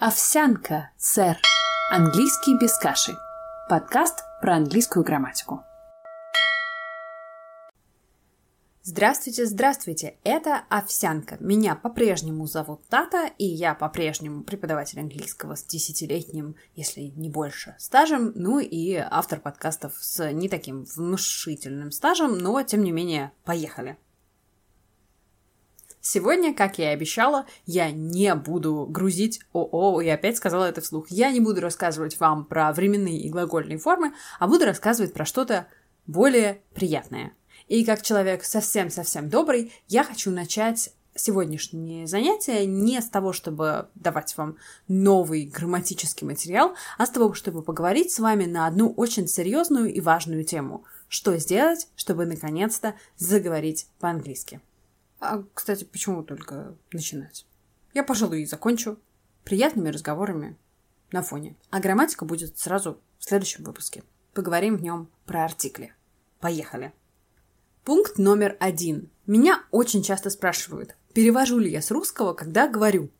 Овсянка, сэр. Английский без каши. Подкаст про английскую грамматику. Здравствуйте, здравствуйте, это Овсянка. Меня по-прежнему зовут Тата, и я по-прежнему преподаватель английского с десятилетним, если не больше, стажем, ну и автор подкастов с не таким внушительным стажем, но тем не менее, поехали. Сегодня, как я и обещала, я не буду грузить ОО, и опять сказала это вслух. Я не буду рассказывать вам про временные и глагольные формы, а буду рассказывать про что-то более приятное. И как человек совсем-совсем добрый, я хочу начать сегодняшнее занятие не с того, чтобы давать вам новый грамматический материал, а с того, чтобы поговорить с вами на одну очень серьезную и важную тему. Что сделать, чтобы наконец-то заговорить по-английски. А, кстати, почему только начинать? Я, пожалуй, и закончу приятными разговорами на фоне. А грамматика будет сразу в следующем выпуске. Поговорим в нем про артикли. Поехали! Пункт номер один. Меня очень часто спрашивают, перевожу ли я с русского, когда говорю.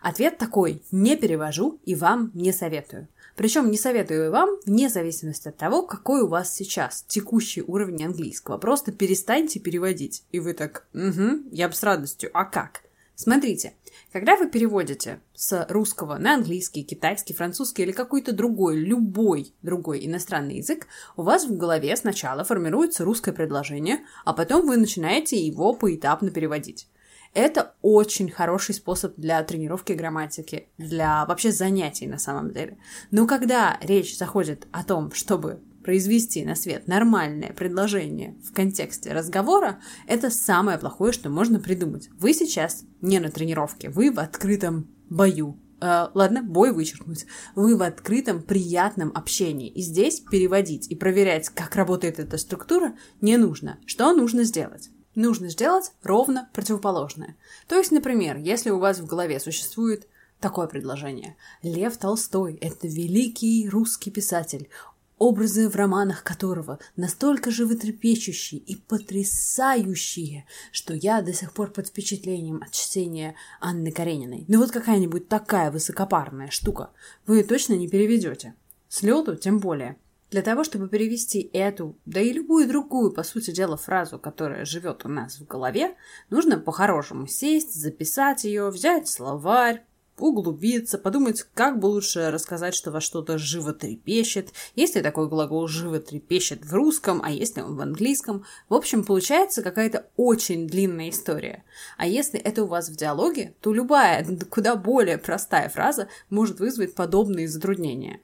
Ответ такой – не перевожу и вам не советую. Причем не советую вам, вне зависимости от того, какой у вас сейчас текущий уровень английского. Просто перестаньте переводить. И вы так, угу, я бы с радостью. А как? Смотрите, когда вы переводите с русского на английский, китайский, французский или какой-то другой, любой другой иностранный язык, у вас в голове сначала формируется русское предложение, а потом вы начинаете его поэтапно переводить. Это очень хороший способ для тренировки грамматики, для вообще занятий на самом деле. Но когда речь заходит о том, чтобы произвести на свет нормальное предложение в контексте разговора, это самое плохое, что можно придумать. Вы сейчас не на тренировке, вы в открытом бою. Э, ладно, бой вычеркнуть. Вы в открытом, приятном общении. И здесь переводить и проверять, как работает эта структура, не нужно. Что нужно сделать? Нужно сделать ровно противоположное. То есть, например, если у вас в голове существует такое предложение. Лев Толстой – это великий русский писатель, образы в романах которого настолько животрепещущие и потрясающие, что я до сих пор под впечатлением от чтения Анны Карениной. Ну вот какая-нибудь такая высокопарная штука вы точно не переведете. С лету тем более – для того, чтобы перевести эту, да и любую другую, по сути дела, фразу, которая живет у нас в голове, нужно по-хорошему сесть, записать ее, взять словарь, углубиться, подумать, как бы лучше рассказать, что вас что-то животрепещет, есть ли такой глагол животрепещет в русском, а есть ли он в английском. В общем, получается какая-то очень длинная история. А если это у вас в диалоге, то любая, куда более простая фраза может вызвать подобные затруднения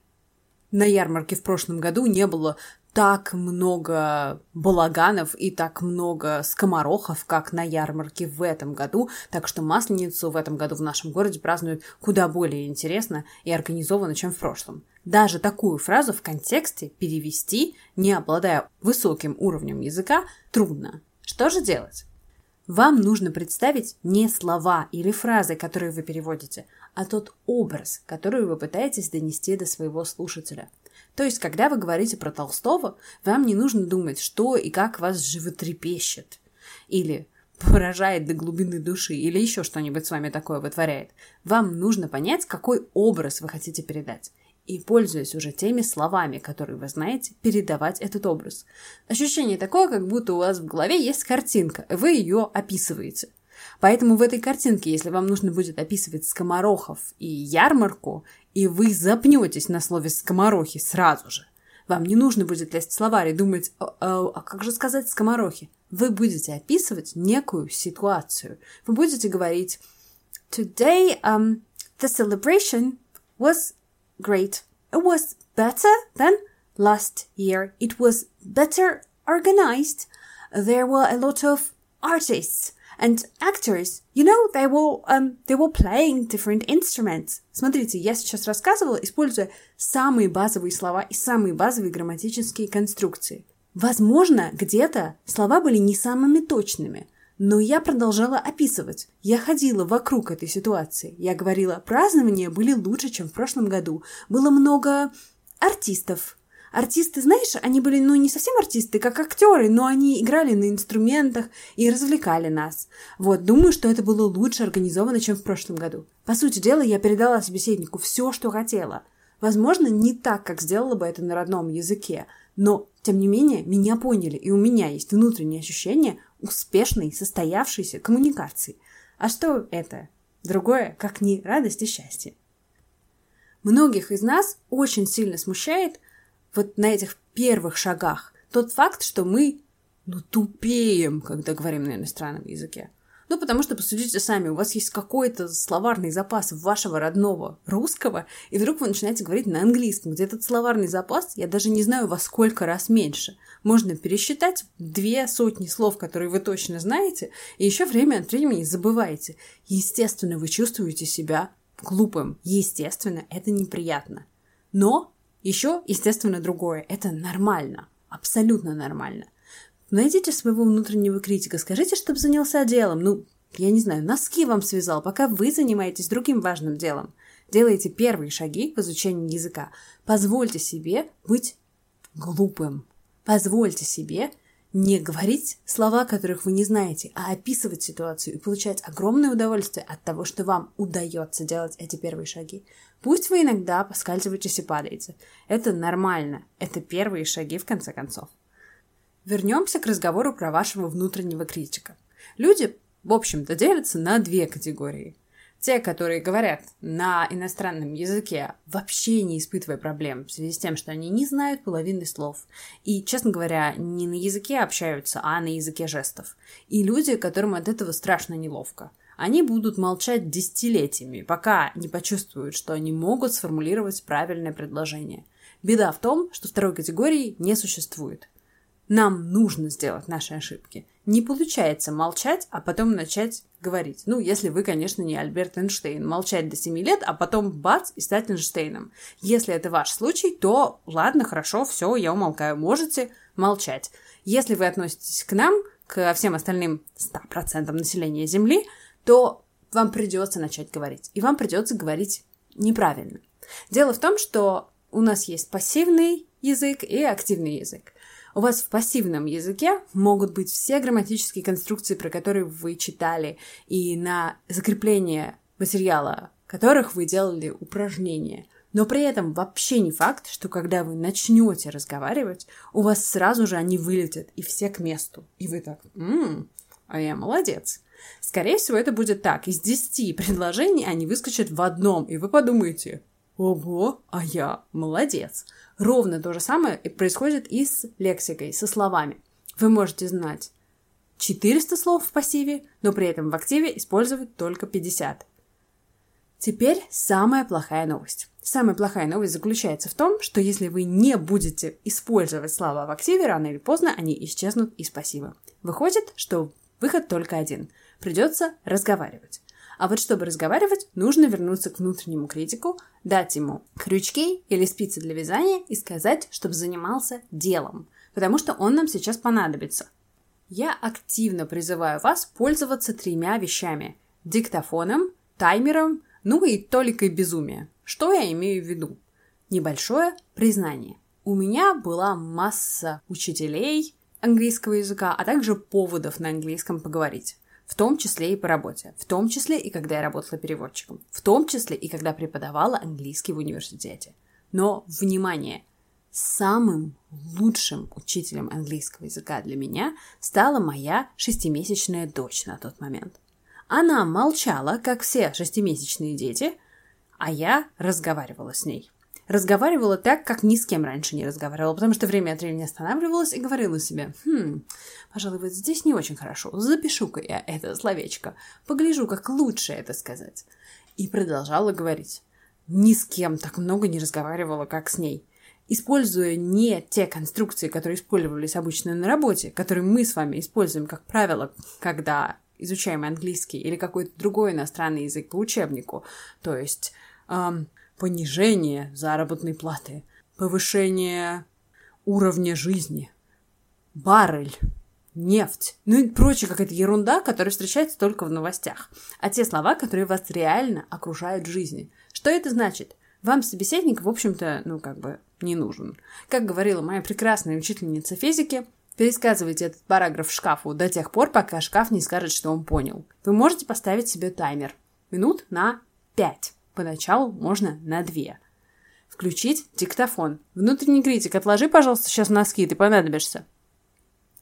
на ярмарке в прошлом году не было так много балаганов и так много скоморохов, как на ярмарке в этом году, так что Масленицу в этом году в нашем городе празднуют куда более интересно и организованно, чем в прошлом. Даже такую фразу в контексте перевести, не обладая высоким уровнем языка, трудно. Что же делать? Вам нужно представить не слова или фразы, которые вы переводите, а тот образ, который вы пытаетесь донести до своего слушателя. То есть, когда вы говорите про Толстого, вам не нужно думать, что и как вас животрепещет. Или поражает до глубины души, или еще что-нибудь с вами такое вытворяет. Вам нужно понять, какой образ вы хотите передать. И, пользуясь уже теми словами, которые вы знаете, передавать этот образ. Ощущение такое, как будто у вас в голове есть картинка, вы ее описываете – Поэтому в этой картинке, если вам нужно будет описывать скоморохов и ярмарку, и вы запнетесь на слове скоморохи сразу же, вам не нужно будет лезть в словарь и думать, а, а как же сказать скоморохи? Вы будете описывать некую ситуацию. Вы будете говорить Today um, the celebration was great. It was better than last year. It was better organized. There were a lot of artists. And actors, you know, they were, um, they were playing different instruments. Смотрите, я сейчас рассказывала, используя самые базовые слова и самые базовые грамматические конструкции. Возможно, где-то слова были не самыми точными, но я продолжала описывать. Я ходила вокруг этой ситуации. Я говорила, празднования были лучше, чем в прошлом году. Было много артистов. Артисты, знаешь, они были, ну, не совсем артисты, как актеры, но они играли на инструментах и развлекали нас. Вот, думаю, что это было лучше организовано, чем в прошлом году. По сути дела, я передала собеседнику все, что хотела. Возможно, не так, как сделала бы это на родном языке, но, тем не менее, меня поняли, и у меня есть внутреннее ощущение успешной, состоявшейся коммуникации. А что это? Другое, как не радость и счастье. Многих из нас очень сильно смущает вот на этих первых шагах тот факт, что мы ну, тупеем, когда говорим на иностранном языке. Ну, потому что, посудите сами, у вас есть какой-то словарный запас вашего родного русского, и вдруг вы начинаете говорить на английском, где этот словарный запас, я даже не знаю во сколько раз меньше. Можно пересчитать две сотни слов, которые вы точно знаете, и еще время от времени забываете. Естественно, вы чувствуете себя глупым. Естественно, это неприятно. Но еще, естественно, другое. Это нормально. Абсолютно нормально. Найдите своего внутреннего критика, скажите, чтобы занялся делом. Ну, я не знаю, носки вам связал, пока вы занимаетесь другим важным делом. Делайте первые шаги в изучении языка. Позвольте себе быть глупым. Позвольте себе не говорить слова, которых вы не знаете, а описывать ситуацию и получать огромное удовольствие от того, что вам удается делать эти первые шаги. Пусть вы иногда поскальзываетесь и падаете. Это нормально. Это первые шаги, в конце концов. Вернемся к разговору про вашего внутреннего критика. Люди, в общем-то, делятся на две категории. Те, которые говорят на иностранном языке, вообще не испытывая проблем в связи с тем, что они не знают половины слов. И, честно говоря, не на языке общаются, а на языке жестов. И люди, которым от этого страшно неловко. Они будут молчать десятилетиями, пока не почувствуют, что они могут сформулировать правильное предложение. Беда в том, что второй категории не существует. Нам нужно сделать наши ошибки. Не получается молчать, а потом начать говорить. Ну, если вы, конечно, не Альберт Эйнштейн. Молчать до 7 лет, а потом бац, и стать Эйнштейном. Если это ваш случай, то ладно, хорошо, все, я умолкаю. Можете молчать. Если вы относитесь к нам, к всем остальным 100% населения Земли, то вам придется начать говорить. И вам придется говорить неправильно. Дело в том, что у нас есть пассивный язык и активный язык. У вас в пассивном языке могут быть все грамматические конструкции, про которые вы читали, и на закрепление материала которых вы делали упражнения. Но при этом вообще не факт, что когда вы начнете разговаривать, у вас сразу же они вылетят, и все к месту. И вы так, ммм, а я молодец. Скорее всего, это будет так. Из 10 предложений они выскочат в одном, и вы подумаете, ого, а я молодец. Ровно то же самое происходит и с лексикой, со словами. Вы можете знать 400 слов в пассиве, но при этом в активе использовать только 50. Теперь самая плохая новость. Самая плохая новость заключается в том, что если вы не будете использовать слова в активе, рано или поздно они исчезнут из пассива. Выходит, что выход только один. Придется разговаривать. А вот чтобы разговаривать, нужно вернуться к внутреннему критику, дать ему крючки или спицы для вязания и сказать, чтобы занимался делом, потому что он нам сейчас понадобится. Я активно призываю вас пользоваться тремя вещами – диктофоном, таймером, ну и толикой безумия. Что я имею в виду? Небольшое признание. У меня была масса учителей английского языка, а также поводов на английском поговорить в том числе и по работе, в том числе и когда я работала переводчиком, в том числе и когда преподавала английский в университете. Но, внимание, самым лучшим учителем английского языка для меня стала моя шестимесячная дочь на тот момент. Она молчала, как все шестимесячные дети, а я разговаривала с ней разговаривала так, как ни с кем раньше не разговаривала, потому что время от времени останавливалась и говорила себе, хм, пожалуй, вот здесь не очень хорошо, запишу-ка я это словечко, погляжу, как лучше это сказать. И продолжала говорить. Ни с кем так много не разговаривала, как с ней. Используя не те конструкции, которые использовались обычно на работе, которые мы с вами используем, как правило, когда изучаем английский или какой-то другой иностранный язык по учебнику, то есть эм, понижение заработной платы, повышение уровня жизни, баррель, нефть, ну и прочая какая-то ерунда, которая встречается только в новостях. А те слова, которые вас реально окружают в жизни. Что это значит? Вам собеседник, в общем-то, ну как бы не нужен. Как говорила моя прекрасная учительница физики, пересказывайте этот параграф шкафу до тех пор, пока шкаф не скажет, что он понял. Вы можете поставить себе таймер. Минут на 5. Поначалу можно на 2. Включить диктофон. Внутренний критик, отложи, пожалуйста, сейчас носки, ты понадобишься.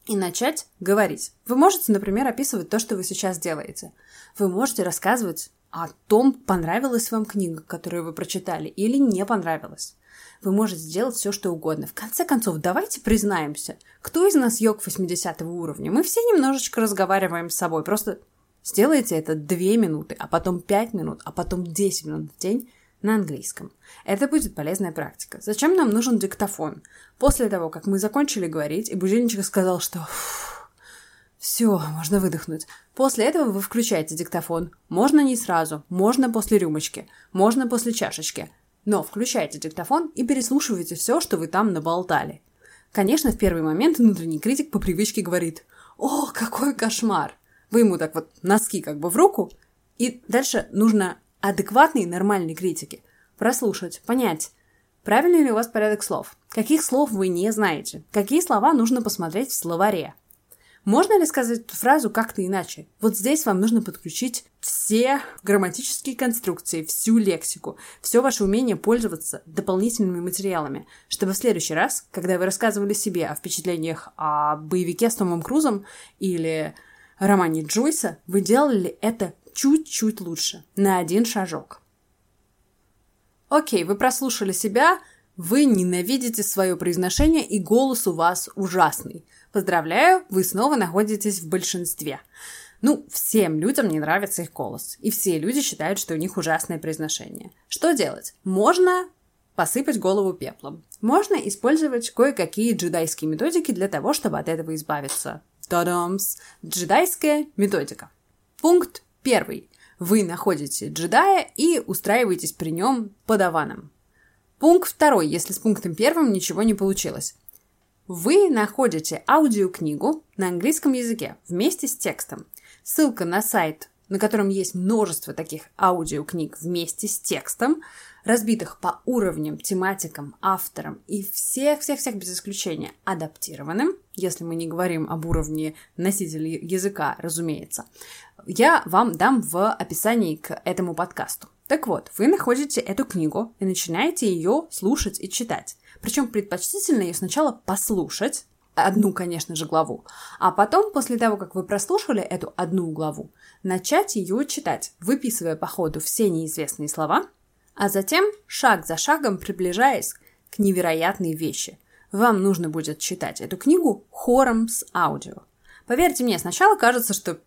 И начать говорить. Вы можете, например, описывать то, что вы сейчас делаете. Вы можете рассказывать о том, понравилась вам книга, которую вы прочитали, или не понравилась. Вы можете сделать все, что угодно. В конце концов, давайте признаемся, кто из нас йог 80 уровня? Мы все немножечко разговариваем с собой. Просто сделайте это 2 минуты, а потом 5 минут, а потом 10 минут в день на английском. Это будет полезная практика. Зачем нам нужен диктофон? После того, как мы закончили говорить, и будильничек сказал, что все, можно выдохнуть. После этого вы включаете диктофон. Можно не сразу, можно после рюмочки, можно после чашечки. Но включайте диктофон и переслушивайте все, что вы там наболтали. Конечно, в первый момент внутренний критик по привычке говорит «О, какой кошмар!» Вы ему так вот носки как бы в руку, и дальше нужно адекватной нормальной критики прослушать, понять, правильный ли у вас порядок слов, каких слов вы не знаете, какие слова нужно посмотреть в словаре, можно ли сказать эту фразу как-то иначе? Вот здесь вам нужно подключить все грамматические конструкции, всю лексику, все ваше умение пользоваться дополнительными материалами, чтобы в следующий раз, когда вы рассказывали себе о впечатлениях о боевике с Томом Крузом или романе Джойса, вы делали это чуть-чуть лучше, на один шажок. Окей, вы прослушали себя, вы ненавидите свое произношение, и голос у вас ужасный – Поздравляю, вы снова находитесь в большинстве. Ну, всем людям не нравится их голос. И все люди считают, что у них ужасное произношение. Что делать? Можно посыпать голову пеплом. Можно использовать кое-какие джедайские методики для того, чтобы от этого избавиться. Та-дамс! Джедайская методика. Пункт первый. Вы находите джедая и устраиваетесь при нем подаваном. Пункт второй, если с пунктом первым ничего не получилось. Вы находите аудиокнигу на английском языке вместе с текстом. Ссылка на сайт, на котором есть множество таких аудиокниг вместе с текстом, разбитых по уровням, тематикам, авторам и всех-всех-всех без исключения адаптированным, если мы не говорим об уровне носителя языка, разумеется, я вам дам в описании к этому подкасту. Так вот, вы находите эту книгу и начинаете ее слушать и читать. Причем предпочтительно ее сначала послушать, одну, конечно же, главу, а потом, после того, как вы прослушали эту одну главу, начать ее читать, выписывая по ходу все неизвестные слова, а затем, шаг за шагом приближаясь к невероятной вещи. Вам нужно будет читать эту книгу хором с аудио. Поверьте мне, сначала кажется, что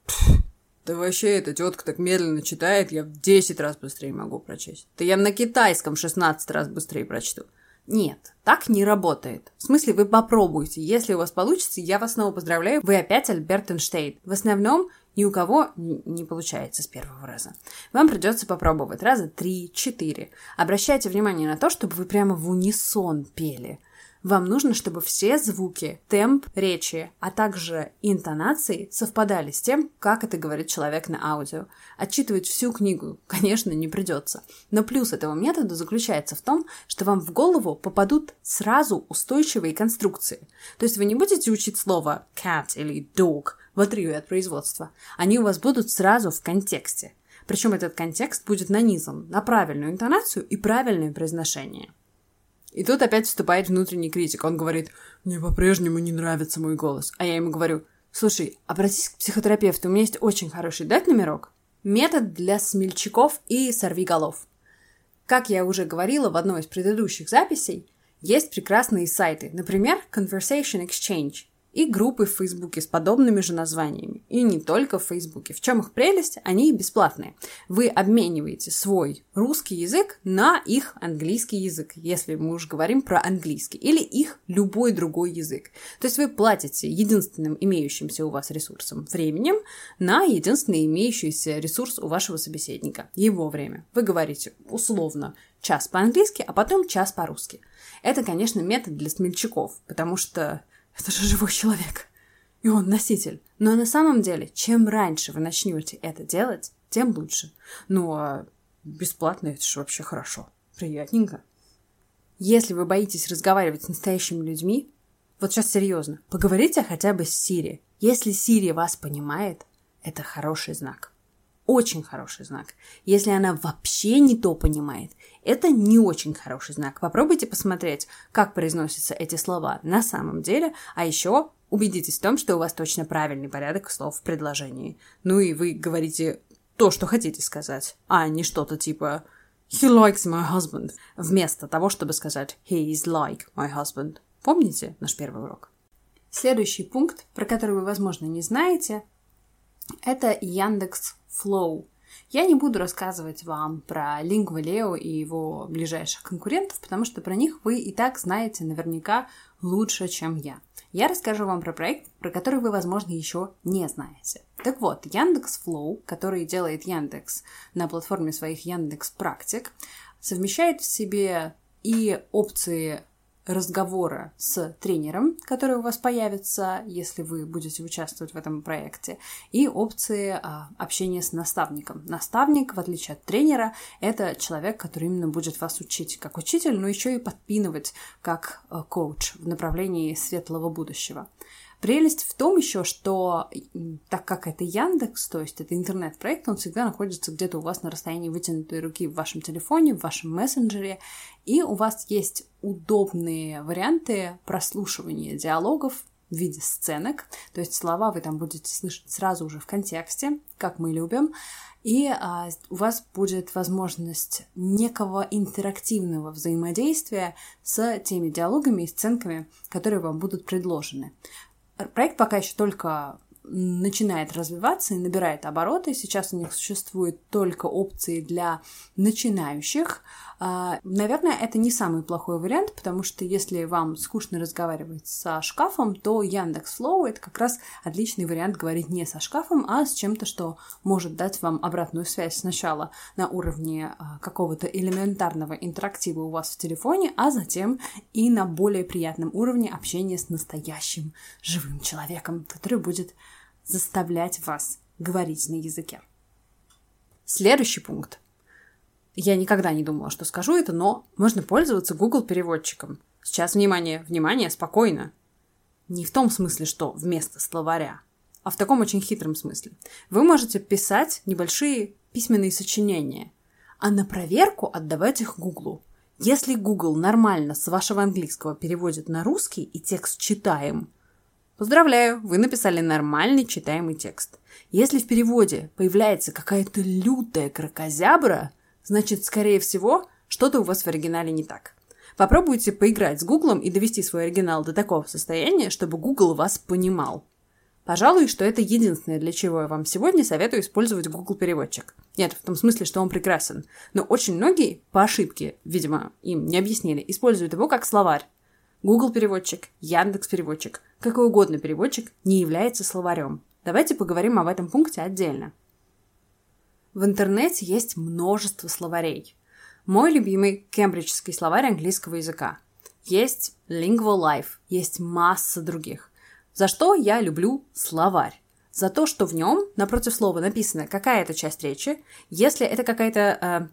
да вообще эта тетка так медленно читает, я в 10 раз быстрее могу прочесть. Да я на китайском 16 раз быстрее прочту. Нет, так не работает. В смысле, вы попробуйте. Если у вас получится, я вас снова поздравляю. Вы опять Альберт Эйнштейн. В основном ни у кого не получается с первого раза. Вам придется попробовать раза три-четыре. Обращайте внимание на то, чтобы вы прямо в унисон пели – вам нужно, чтобы все звуки, темп речи, а также интонации совпадали с тем, как это говорит человек на аудио. Отчитывать всю книгу, конечно, не придется. Но плюс этого метода заключается в том, что вам в голову попадут сразу устойчивые конструкции. То есть вы не будете учить слово cat или dog в отрыве от производства. Они у вас будут сразу в контексте. Причем этот контекст будет нанизан на правильную интонацию и правильное произношение. И тут опять вступает внутренний критик. Он говорит, мне по-прежнему не нравится мой голос. А я ему говорю, слушай, обратись к психотерапевту, у меня есть очень хороший, дать номерок? Метод для смельчаков и сорвиголов. Как я уже говорила в одной из предыдущих записей, есть прекрасные сайты, например, Conversation Exchange и группы в Фейсбуке с подобными же названиями. И не только в Фейсбуке. В чем их прелесть? Они бесплатные. Вы обмениваете свой русский язык на их английский язык, если мы уже говорим про английский, или их любой другой язык. То есть вы платите единственным имеющимся у вас ресурсом временем на единственный имеющийся ресурс у вашего собеседника, его время. Вы говорите условно час по-английски, а потом час по-русски. Это, конечно, метод для смельчаков, потому что это же живой человек. И он носитель. Но на самом деле, чем раньше вы начнете это делать, тем лучше. Ну, а бесплатно это же вообще хорошо. Приятненько. Если вы боитесь разговаривать с настоящими людьми, вот сейчас серьезно, поговорите хотя бы с Сири. Если Сири вас понимает, это хороший знак. Очень хороший знак. Если она вообще не то понимает, это не очень хороший знак. Попробуйте посмотреть, как произносятся эти слова на самом деле, а еще убедитесь в том, что у вас точно правильный порядок слов в предложении. Ну и вы говорите то, что хотите сказать, а не что-то типа He likes my husband, вместо того, чтобы сказать He is like my husband. Помните наш первый урок? Следующий пункт, про который вы, возможно, не знаете, это Яндекс Flow. Я не буду рассказывать вам про Lingua и его ближайших конкурентов, потому что про них вы и так знаете наверняка лучше, чем я. Я расскажу вам про проект, про который вы, возможно, еще не знаете. Так вот, Яндекс Flow, который делает Яндекс на платформе своих Яндекс Практик, совмещает в себе и опции разговора с тренером, который у вас появится, если вы будете участвовать в этом проекте, и опции а, общения с наставником. Наставник, в отличие от тренера, это человек, который именно будет вас учить как учитель, но еще и подпинывать как а, коуч в направлении светлого будущего. Прелесть в том еще, что так как это Яндекс, то есть это интернет-проект, он всегда находится где-то у вас на расстоянии вытянутой руки в вашем телефоне, в вашем мессенджере, и у вас есть удобные варианты прослушивания диалогов в виде сценок, то есть слова вы там будете слышать сразу уже в контексте, как мы любим, и а, у вас будет возможность некого интерактивного взаимодействия с теми диалогами и сценками, которые вам будут предложены. Проект пока еще только начинает развиваться и набирает обороты. Сейчас у них существуют только опции для начинающих. А, наверное, это не самый плохой вариант, потому что если вам скучно разговаривать со шкафом, то Яндекс Flow это как раз отличный вариант говорить не со шкафом, а с чем-то, что может дать вам обратную связь сначала на уровне а, какого-то элементарного интерактива у вас в телефоне, а затем и на более приятном уровне общения с настоящим живым человеком, который будет заставлять вас говорить на языке. Следующий пункт я никогда не думала, что скажу это, но можно пользоваться Google переводчиком. Сейчас, внимание, внимание, спокойно. Не в том смысле, что вместо словаря, а в таком очень хитром смысле. Вы можете писать небольшие письменные сочинения, а на проверку отдавать их Гуглу. Если Google нормально с вашего английского переводит на русский и текст читаем, поздравляю, вы написали нормальный читаемый текст. Если в переводе появляется какая-то лютая крокозябра – Значит, скорее всего, что-то у вас в оригинале не так. Попробуйте поиграть с Гуглом и довести свой оригинал до такого состояния, чтобы Google вас понимал. Пожалуй, что это единственное, для чего я вам сегодня советую использовать Google переводчик. Нет, в том смысле, что он прекрасен. Но очень многие, по ошибке, видимо, им не объяснили, используют его как словарь. Google переводчик, Яндекс переводчик, какой угодно переводчик не является словарем. Давайте поговорим об этом пункте отдельно. В интернете есть множество словарей. Мой любимый кембриджский словарь английского языка. Есть Lingua Life, есть масса других. За что я люблю словарь? За то, что в нем напротив слова написана какая-то часть речи, если это какая-то э,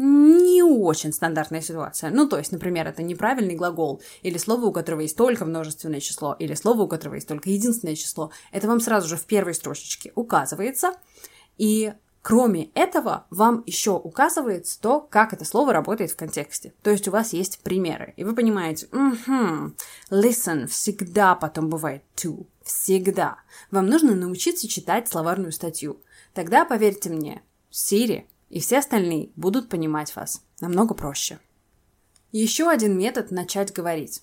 не очень стандартная ситуация. Ну, то есть, например, это неправильный глагол, или слово, у которого есть только множественное число, или слово, у которого есть только единственное число. Это вам сразу же в первой строчечке указывается. И Кроме этого, вам еще указывается то, как это слово работает в контексте. То есть у вас есть примеры, и вы понимаете, угу, listen всегда потом бывает to, всегда. Вам нужно научиться читать словарную статью. Тогда, поверьте мне, Siri и все остальные будут понимать вас намного проще. Еще один метод начать говорить.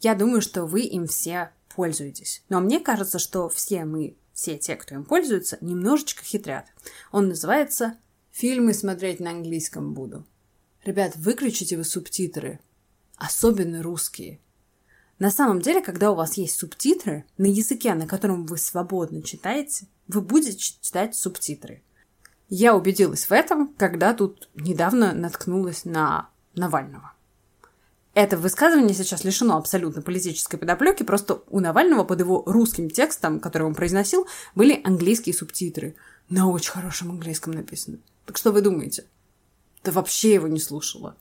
Я думаю, что вы им все пользуетесь. Но мне кажется, что все мы все те, кто им пользуется, немножечко хитрят. Он называется «Фильмы смотреть на английском буду». Ребят, выключите вы субтитры, особенно русские. На самом деле, когда у вас есть субтитры на языке, на котором вы свободно читаете, вы будете читать субтитры. Я убедилась в этом, когда тут недавно наткнулась на Навального. Это высказывание сейчас лишено абсолютно политической подоплеки, просто у Навального под его русским текстом, который он произносил, были английские субтитры. На очень хорошем английском написано. Так что вы думаете? Да вообще его не слушала.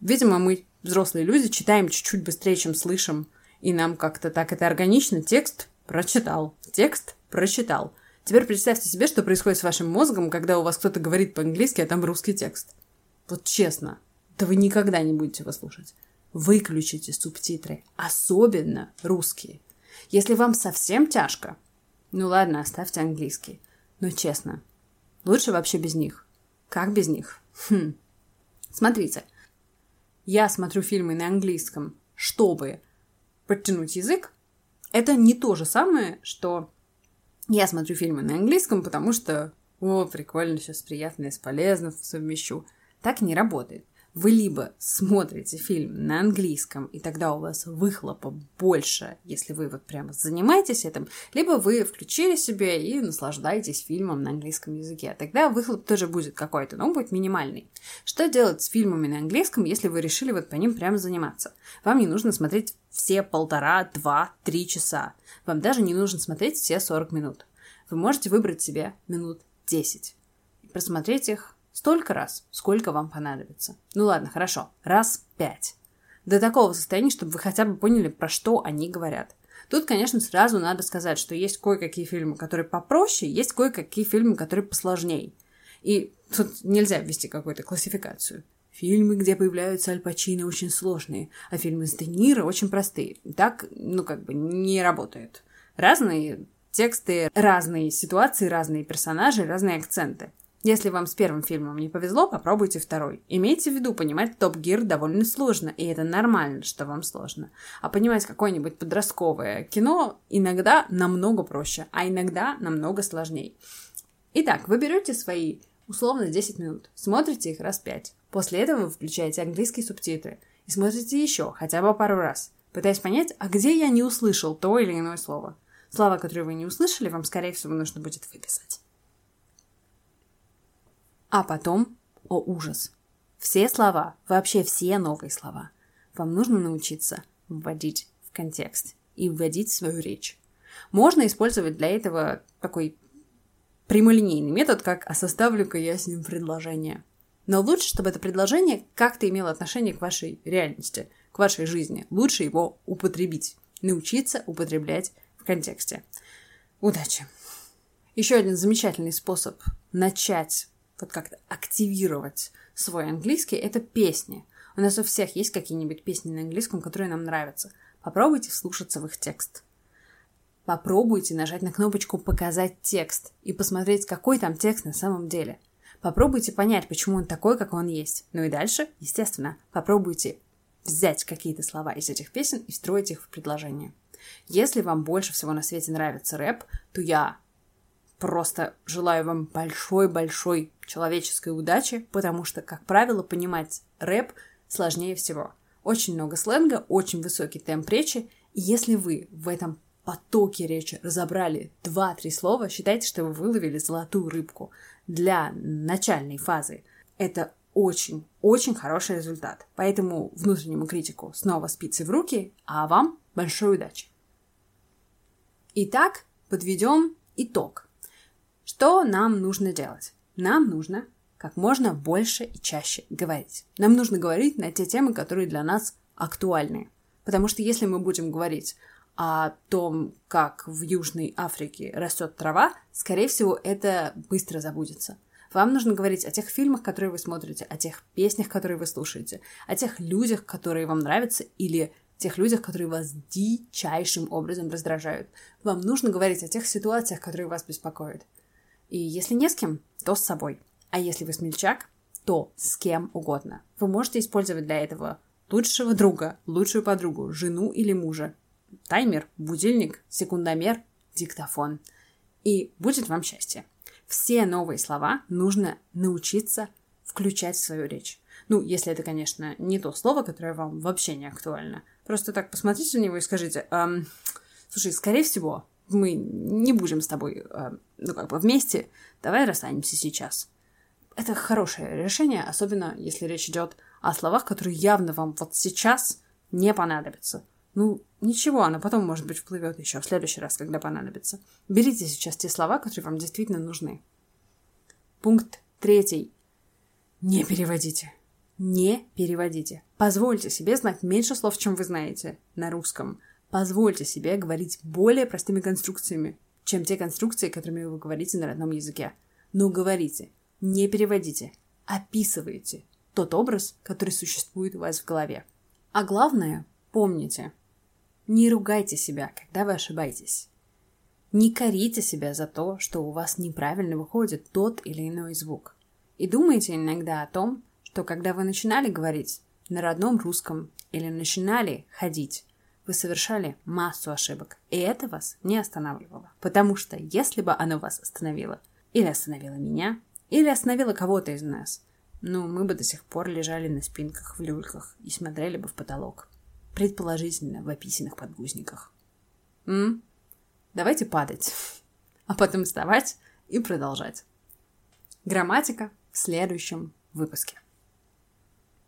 Видимо, мы, взрослые люди, читаем чуть-чуть быстрее, чем слышим, и нам как-то так это органично. Текст прочитал, текст прочитал. Теперь представьте себе, что происходит с вашим мозгом, когда у вас кто-то говорит по-английски, а там русский текст. Вот честно, да вы никогда не будете его слушать. Выключите субтитры, особенно русские. Если вам совсем тяжко, ну ладно, оставьте английский. Но честно, лучше вообще без них. Как без них? Хм. Смотрите, я смотрю фильмы на английском, чтобы подтянуть язык. Это не то же самое, что я смотрю фильмы на английском, потому что, о, прикольно, сейчас приятно и с полезным совмещу. Так не работает вы либо смотрите фильм на английском, и тогда у вас выхлопа больше, если вы вот прямо занимаетесь этим, либо вы включили себе и наслаждаетесь фильмом на английском языке. Тогда выхлоп тоже будет какой-то, но он будет минимальный. Что делать с фильмами на английском, если вы решили вот по ним прямо заниматься? Вам не нужно смотреть все полтора, два, три часа. Вам даже не нужно смотреть все 40 минут. Вы можете выбрать себе минут 10 и просмотреть их Столько раз, сколько вам понадобится. Ну ладно, хорошо, раз пять. До такого состояния, чтобы вы хотя бы поняли, про что они говорят. Тут, конечно, сразу надо сказать, что есть кое-какие фильмы, которые попроще, есть кое-какие фильмы, которые посложнее. И тут нельзя ввести какую-то классификацию. Фильмы, где появляются Аль Пачино, очень сложные, а фильмы с Де Ниро очень простые. Так, ну, как бы не работает. Разные тексты, разные ситуации, разные персонажи, разные акценты. Если вам с первым фильмом не повезло, попробуйте второй. Имейте в виду, понимать Топ Гир довольно сложно, и это нормально, что вам сложно. А понимать какое-нибудь подростковое кино иногда намного проще, а иногда намного сложнее. Итак, вы берете свои условно 10 минут, смотрите их раз 5. После этого вы включаете английские субтитры и смотрите еще, хотя бы пару раз, пытаясь понять, а где я не услышал то или иное слово. Слова, которые вы не услышали, вам, скорее всего, нужно будет выписать. А потом, о ужас, все слова, вообще все новые слова, вам нужно научиться вводить в контекст и вводить в свою речь. Можно использовать для этого такой прямолинейный метод, как «а составлю-ка я с ним предложение». Но лучше, чтобы это предложение как-то имело отношение к вашей реальности, к вашей жизни. Лучше его употребить, научиться употреблять в контексте. Удачи! Еще один замечательный способ начать вот как-то активировать свой английский, это песни. У нас у всех есть какие-нибудь песни на английском, которые нам нравятся. Попробуйте вслушаться в их текст. Попробуйте нажать на кнопочку «Показать текст» и посмотреть, какой там текст на самом деле. Попробуйте понять, почему он такой, как он есть. Ну и дальше, естественно, попробуйте взять какие-то слова из этих песен и встроить их в предложение. Если вам больше всего на свете нравится рэп, то я просто желаю вам большой-большой человеческой удачи, потому что, как правило, понимать рэп сложнее всего. Очень много сленга, очень высокий темп речи, и если вы в этом потоке речи разобрали два-три слова, считайте, что вы выловили золотую рыбку для начальной фазы. Это очень-очень хороший результат. Поэтому внутреннему критику снова спицы в руки, а вам большой удачи. Итак, подведем итог. Что нам нужно делать? Нам нужно как можно больше и чаще говорить. Нам нужно говорить на те темы, которые для нас актуальны. Потому что если мы будем говорить о том, как в Южной Африке растет трава, скорее всего, это быстро забудется. Вам нужно говорить о тех фильмах, которые вы смотрите, о тех песнях, которые вы слушаете, о тех людях, которые вам нравятся, или тех людях, которые вас дичайшим образом раздражают. Вам нужно говорить о тех ситуациях, которые вас беспокоят. И если не с кем, то с собой. А если вы смельчак, то с кем угодно. Вы можете использовать для этого лучшего друга, лучшую подругу, жену или мужа. Таймер, будильник, секундомер, диктофон. И будет вам счастье. Все новые слова нужно научиться включать в свою речь. Ну, если это, конечно, не то слово, которое вам вообще не актуально. Просто так посмотрите на него и скажите, эм, слушай, скорее всего, мы не будем с тобой, э, ну, как бы вместе, давай расстанемся сейчас. Это хорошее решение, особенно если речь идет о словах, которые явно вам вот сейчас не понадобятся. Ну, ничего, оно потом, может быть, вплывет еще в следующий раз, когда понадобится. Берите сейчас те слова, которые вам действительно нужны. Пункт третий. Не переводите. Не переводите. Позвольте себе знать меньше слов, чем вы знаете на русском. Позвольте себе говорить более простыми конструкциями, чем те конструкции, которыми вы говорите на родном языке. Но говорите, не переводите, описывайте тот образ, который существует у вас в голове. А главное, помните, не ругайте себя, когда вы ошибаетесь. Не корите себя за то, что у вас неправильно выходит тот или иной звук. И думайте иногда о том, что когда вы начинали говорить на родном русском или начинали ходить, вы совершали массу ошибок, и это вас не останавливало. Потому что если бы оно вас остановило, или остановило меня, или остановило кого-то из нас, ну, мы бы до сих пор лежали на спинках в люльках и смотрели бы в потолок. Предположительно, в описанных подгузниках. М? Давайте падать, а потом вставать и продолжать. Грамматика в следующем выпуске.